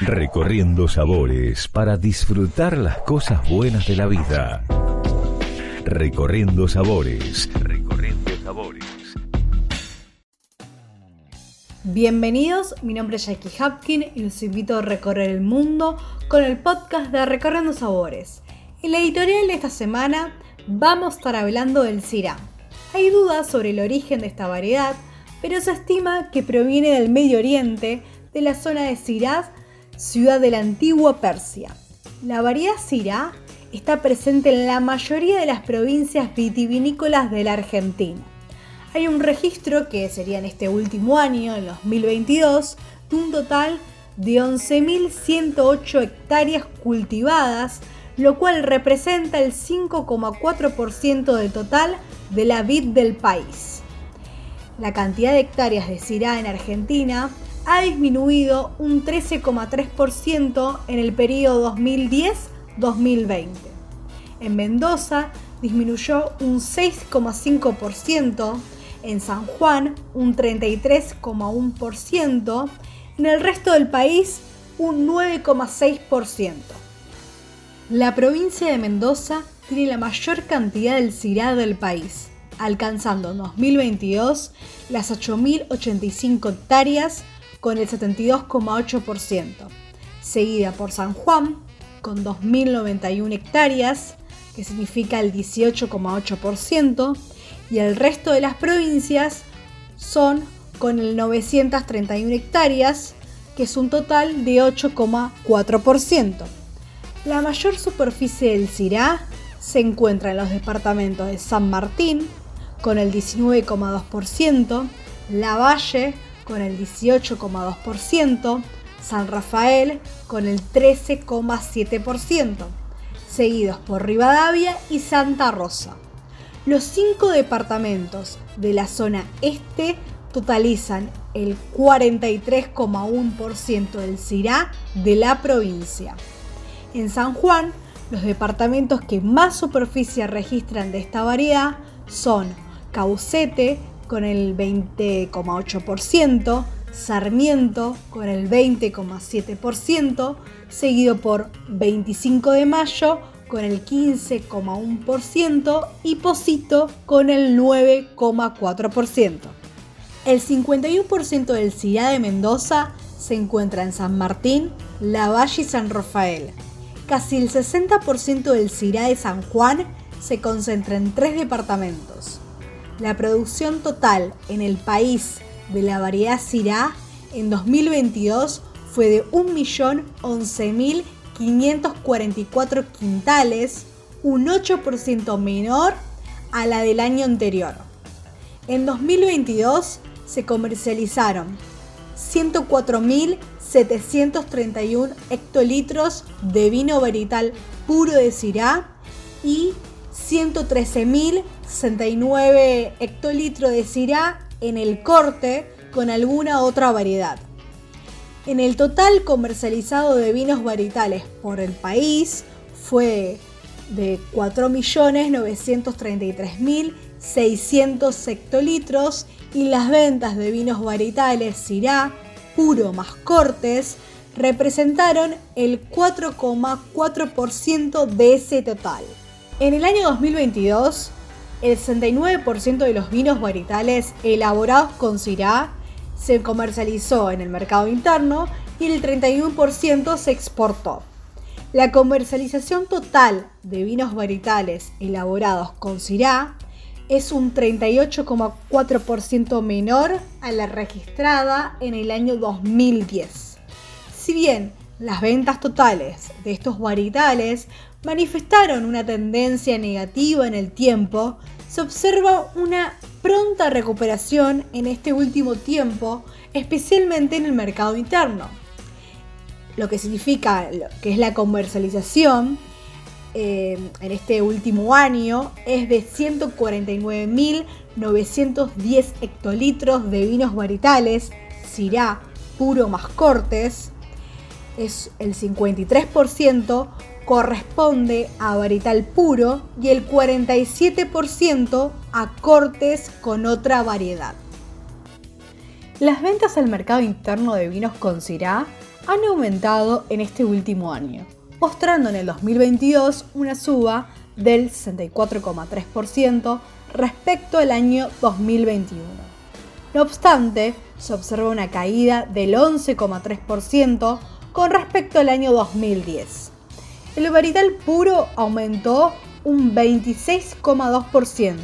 Recorriendo sabores para disfrutar las cosas buenas de la vida. Recorriendo sabores. Recorriendo sabores. Bienvenidos, mi nombre es Jackie Hapkin y los invito a recorrer el mundo con el podcast de Recorriendo Sabores. En la editorial de esta semana vamos a estar hablando del Syrah. Hay dudas sobre el origen de esta variedad, pero se estima que proviene del Medio Oriente, de la zona de Sirad, ciudad de la antigua Persia. La variedad Syrah está presente en la mayoría de las provincias vitivinícolas de la Argentina. Hay un registro que sería en este último año, en 2022, de un total de 11.108 hectáreas cultivadas, lo cual representa el 5,4% del total de la vid del país. La cantidad de hectáreas de Syrah en Argentina ha disminuido un 13,3% en el periodo 2010-2020. En Mendoza disminuyó un 6,5%, en San Juan un 33,1%, en el resto del país un 9,6%. La provincia de Mendoza tiene la mayor cantidad del CIRA del país, alcanzando en 2022 las 8.085 hectáreas con el 72,8%, seguida por San Juan con 2.091 hectáreas, que significa el 18,8%, y el resto de las provincias son con el 931 hectáreas, que es un total de 8,4%. La mayor superficie del CIRA se encuentra en los departamentos de San Martín, con el 19,2%, La Valle, con el 18,2%, San Rafael, con el 13,7%, seguidos por Rivadavia y Santa Rosa. Los cinco departamentos de la zona este totalizan el 43,1% del CIRA de la provincia. En San Juan, los departamentos que más superficie registran de esta variedad son Caucete con el 20,8%, Sarmiento con el 20,7%, seguido por 25 de Mayo con el 15,1% y Posito con el 9,4%. El 51% del CIRA de Mendoza se encuentra en San Martín, La Valle y San Rafael, Casi el 60% del CIRA de San Juan se concentra en tres departamentos. La producción total en el país de la variedad CIRA en 2022 fue de 1.011.544 quintales, un 8% menor a la del año anterior. En 2022 se comercializaron 104.000 731 hectolitros de vino verital puro de Syrah y 113.069 hectolitros de Syrah en el corte con alguna otra variedad. En el total comercializado de vinos varitales por el país fue de 4.933.600 hectolitros y las ventas de vinos varitales Syrah puro más cortes representaron el 4,4% de ese total. En el año 2022, el 69% de los vinos varitales elaborados con Syrah se comercializó en el mercado interno y el 31% se exportó. La comercialización total de vinos varitales elaborados con Syrah es un 38,4% menor a la registrada en el año 2010. Si bien las ventas totales de estos varietales manifestaron una tendencia negativa en el tiempo, se observa una pronta recuperación en este último tiempo, especialmente en el mercado interno. Lo que significa que es la comercialización eh, en este último año es de 149.910 hectolitros de vinos varitales, Syrah puro más cortes, es el 53% corresponde a varital puro y el 47% a cortes con otra variedad. Las ventas al mercado interno de vinos con Syrah han aumentado en este último año, mostrando en el 2022 una suba del 64,3% respecto al año 2021. No obstante, se observa una caída del 11,3% con respecto al año 2010. El varital puro aumentó un 26,2%,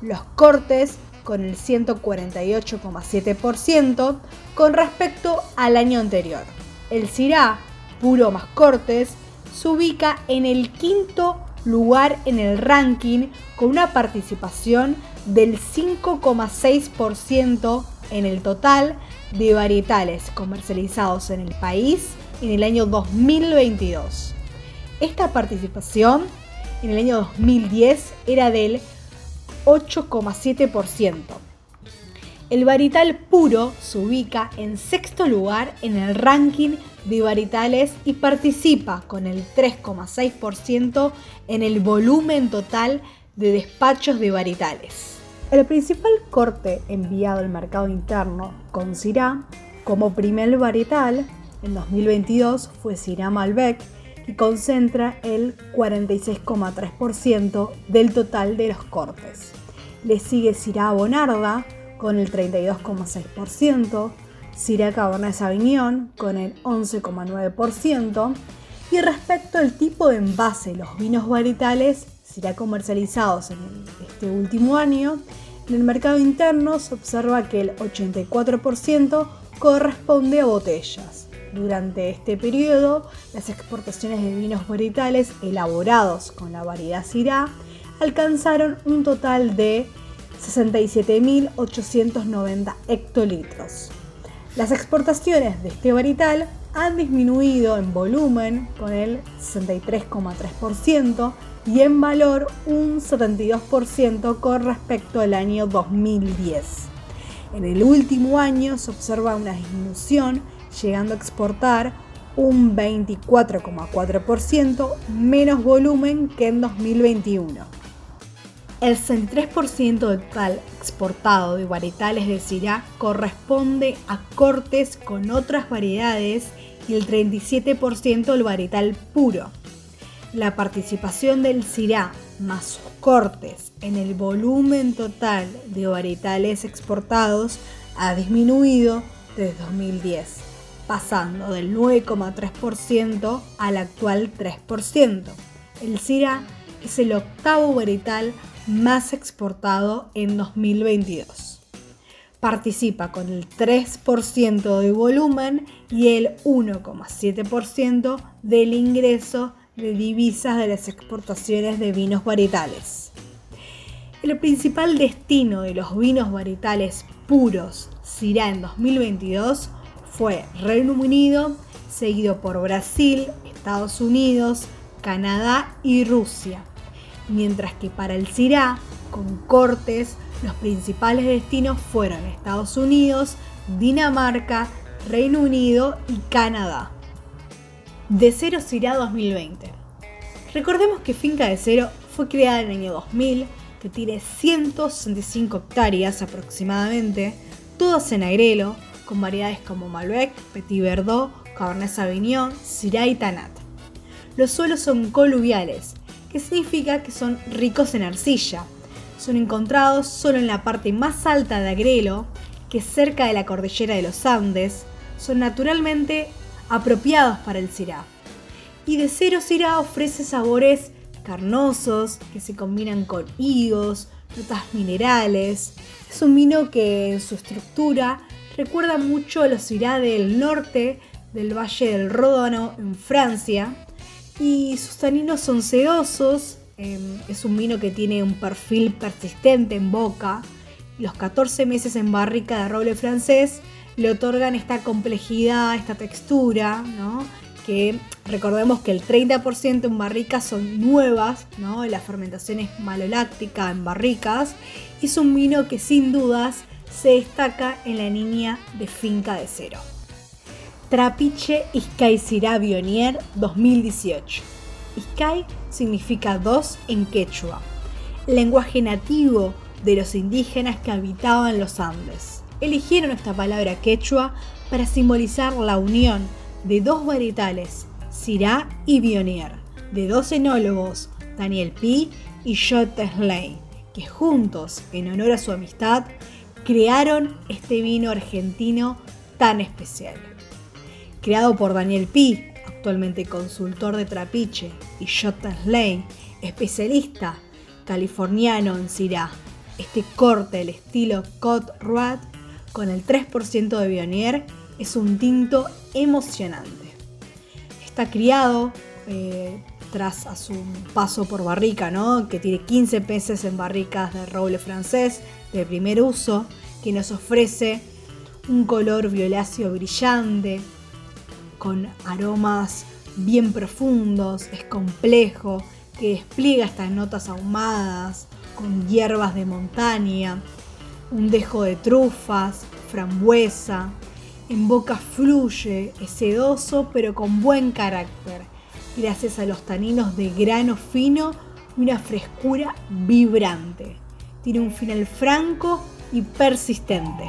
los cortes con el 148,7% con respecto al año anterior. El Syrah, puro más cortes, se ubica en el quinto lugar en el ranking con una participación del 5,6% en el total de varietales comercializados en el país en el año 2022. Esta participación en el año 2010 era del 8,7%. El varietal puro se ubica en sexto lugar en el ranking de varietales y participa con el 3,6% en el volumen total de despachos de varietales. El principal corte enviado al mercado interno con Syrah como primer varietal en 2022 fue Syrah Malbec y concentra el 46,3% del total de los cortes. Le sigue Syrah Bonarda con el 32,6%, Syrah Cabernet Sauvignon con el 11,9% y respecto al tipo de envase, los vinos varietales Syrah comercializados en este último año, en el mercado interno se observa que el 84% corresponde a botellas durante este periodo, las exportaciones de vinos varietales elaborados con la variedad Syrah alcanzaron un total de 67.890 hectolitros. Las exportaciones de este varietal han disminuido en volumen con el 63,3% y en valor un 72% con respecto al año 2010. En el último año se observa una disminución llegando a exportar un 24,4% menos volumen que en 2021. El 63% del total exportado de varietales de Syrah corresponde a cortes con otras variedades y el 37% del varietal puro. La participación del Syrah más sus cortes en el volumen total de varietales exportados ha disminuido desde 2010 pasando del 9,3% al actual 3%. El Syrah es el octavo varietal más exportado en 2022. Participa con el 3% de volumen y el 1,7% del ingreso de divisas de las exportaciones de vinos varietales. El principal destino de los vinos varietales puros Syrah en 2022 fue Reino Unido, seguido por Brasil, Estados Unidos, Canadá y Rusia. Mientras que para el Syrah, con cortes, los principales destinos fueron Estados Unidos, Dinamarca, Reino Unido y Canadá. De Cero Syrah 2020. Recordemos que Finca de Cero fue creada en el año 2000, que tiene 165 hectáreas aproximadamente, todas en Agrelo, con variedades como Malbec, Petit Verdot, Cabernet Sauvignon, Syrah y Tanat. Los suelos son coluviales, que significa que son ricos en arcilla. Son encontrados solo en la parte más alta de Agrelo, que es cerca de la cordillera de los Andes. Son naturalmente apropiados para el Syrah. Y de cero Syrah ofrece sabores carnosos que se combinan con higos, notas minerales. Es un vino que en su estructura recuerda mucho a los Syrah del norte del Valle del Ródano en Francia y sus taninos son sedosos, em, es un vino que tiene un perfil persistente en boca. Los 14 meses en barrica de roble francés le otorgan esta complejidad, esta textura, que recordemos que el 30% en barricas son nuevas, ¿no? la fermentación es maloláctica en barricas, es un vino que sin dudas se destaca en la niña de Finca de Cero. Trapiche Iskai Sirá Bionier 2018. Iskai significa dos en quechua, lenguaje nativo de los indígenas que habitaban los Andes. Eligieron esta palabra quechua para simbolizar la unión de dos varietales, Syrah y Vionier, de dos enólogos, Daniel P. y J. Slane, que juntos, en honor a su amistad, crearon este vino argentino tan especial. Creado por Daniel P., actualmente consultor de Trapiche, y J. Slane, especialista californiano en Syrah. Este corte, el estilo Cod Rat, con el 3% de Vionier, es un tinto emocionante. Está criado eh, tras a su paso por barrica, ¿no? que tiene 15 peces en barricas de roble francés de primer uso, que nos ofrece un color violáceo brillante, con aromas bien profundos, es complejo, que despliega estas notas ahumadas, con hierbas de montaña, un dejo de trufas, frambuesa. En boca fluye, es sedoso pero con buen carácter, gracias a los taninos de grano fino y una frescura vibrante. Tiene un final franco y persistente.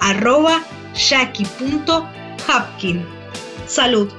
arroba jackie.hapkin. Salud.